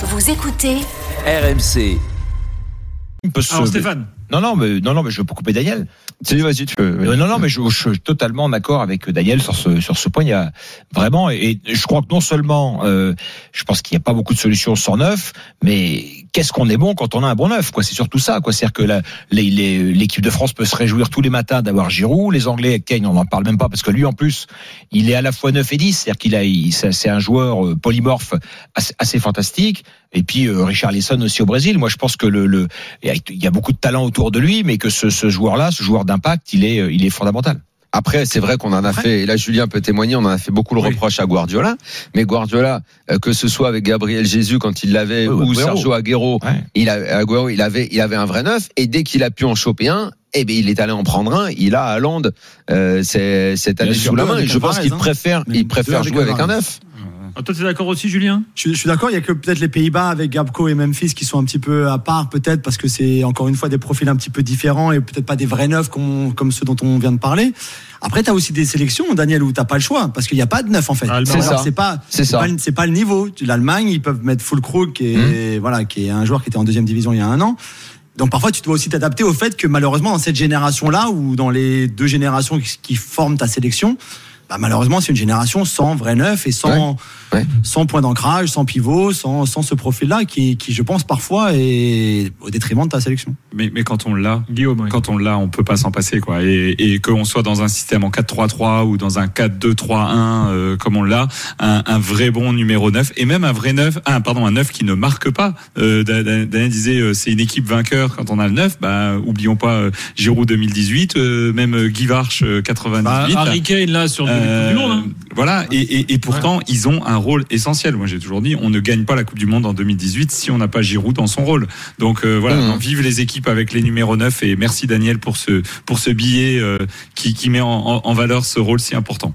Vous écoutez RMC. Alors Stéphane, Non, non, mais, non, non, mais je peux couper Daniel. Si, vas-y, tu peux. Euh, non, non, mais je, je suis totalement d'accord avec Daniel sur ce, sur ce point. Il y a vraiment, et, et je crois que non seulement, euh, je pense qu'il n'y a pas beaucoup de solutions sans neuf, mais qu'est-ce qu'on est bon quand on a un bon neuf, quoi. C'est surtout ça, quoi. C'est-à-dire que l'équipe de France peut se réjouir tous les matins d'avoir Giroud. Les Anglais, Kane, on n'en parle même pas parce que lui, en plus, il est à la fois neuf et 10. C'est-à-dire qu'il a, c'est un joueur euh, polymorphe assez, assez fantastique. Et puis euh, Richard Lisson aussi au Brésil. Moi, je pense que le, le, il y a- il y a beaucoup de talent autour de lui, mais que ce, ce joueur-là, ce joueur d'impact, il est, euh, il est fondamental. Après, c'est vrai qu'on en a fait, et là Julien peut témoigner, on en a fait beaucoup le Oui. reproche à Guardiola. Mais Guardiola, euh, que ce soit avec Gabriel Jésus quand il l'avait, Oui, ou. Sergio Aguero, Ouais. il, a, il, avait, il avait un vrai neuf. Et dès qu'il a pu en choper un, eh ben, il est allé en prendre un. Il a Haaland euh, c'est- cette année Bien sous la main. Et je pense qu'il hein. préfère, il préfère jouer avec un neuf. Ah, toi t'es d'accord aussi Julien? Je, suis- je suis d'accord, il y a que peut-être les Pays-Bas avec Gabco et Memphis qui sont un petit peu à part, peut-être parce que c'est encore une fois des profils un petit peu différents et peut-être pas des vrais neufs comme, comme ceux dont on vient de parler. Après, tu as aussi des sélections, Daniel, où t'as pas le choix parce qu'il n'y a pas de neuf en fait. Allemagne. C'est Alors, ça. C'est pas, C'est ça. pas pas le niveau. L'Allemagne, ils peuvent mettre Fulkrug, qui est voilà, qui est un joueur qui était en deuxième division il y a un an. Donc parfois, tu dois aussi t'adapter au fait que malheureusement, dans cette génération-là, ou dans les deux générations qui, qui forment ta sélection, bah, malheureusement, c'est une génération sans vrai neuf et sans, Ouais. sans point d'ancrage, sans pivot, sans, sans ce profil-là qui, qui, je pense, parfois est au détriment de ta sélection. mais, mais quand on l'a, Guillaume, oui. quand on l'a, on peut pas s'en passer quoi. Et, et qu'on soit dans un système en 4-3-3 ou dans un 4-2-3-1 euh, comme on l'a, un, un vrai bon numéro 9 et même un vrai 9, ah, pardon, un 9 qui ne marque pas. Euh, Dan- Dan- Daniel disait euh, c'est une équipe vainqueur quand on a le 9. Bah oublions pas euh, Giroud 2018, euh, même Guy Varche euh, 98. Bah, Harry Kane là sur le Euh, Coupe du Monde. hein. Voilà, et, et, et pourtant ils ont un rôle essentiel. Moi j'ai toujours dit, on ne gagne pas la Coupe du Monde en 2018 si on n'a pas Giroud dans son rôle. Donc euh, voilà, non, vive les équipes avec les numéros 9 et merci Daniel pour ce pour ce billet euh, qui, qui met en, en- en valeur ce rôle si important.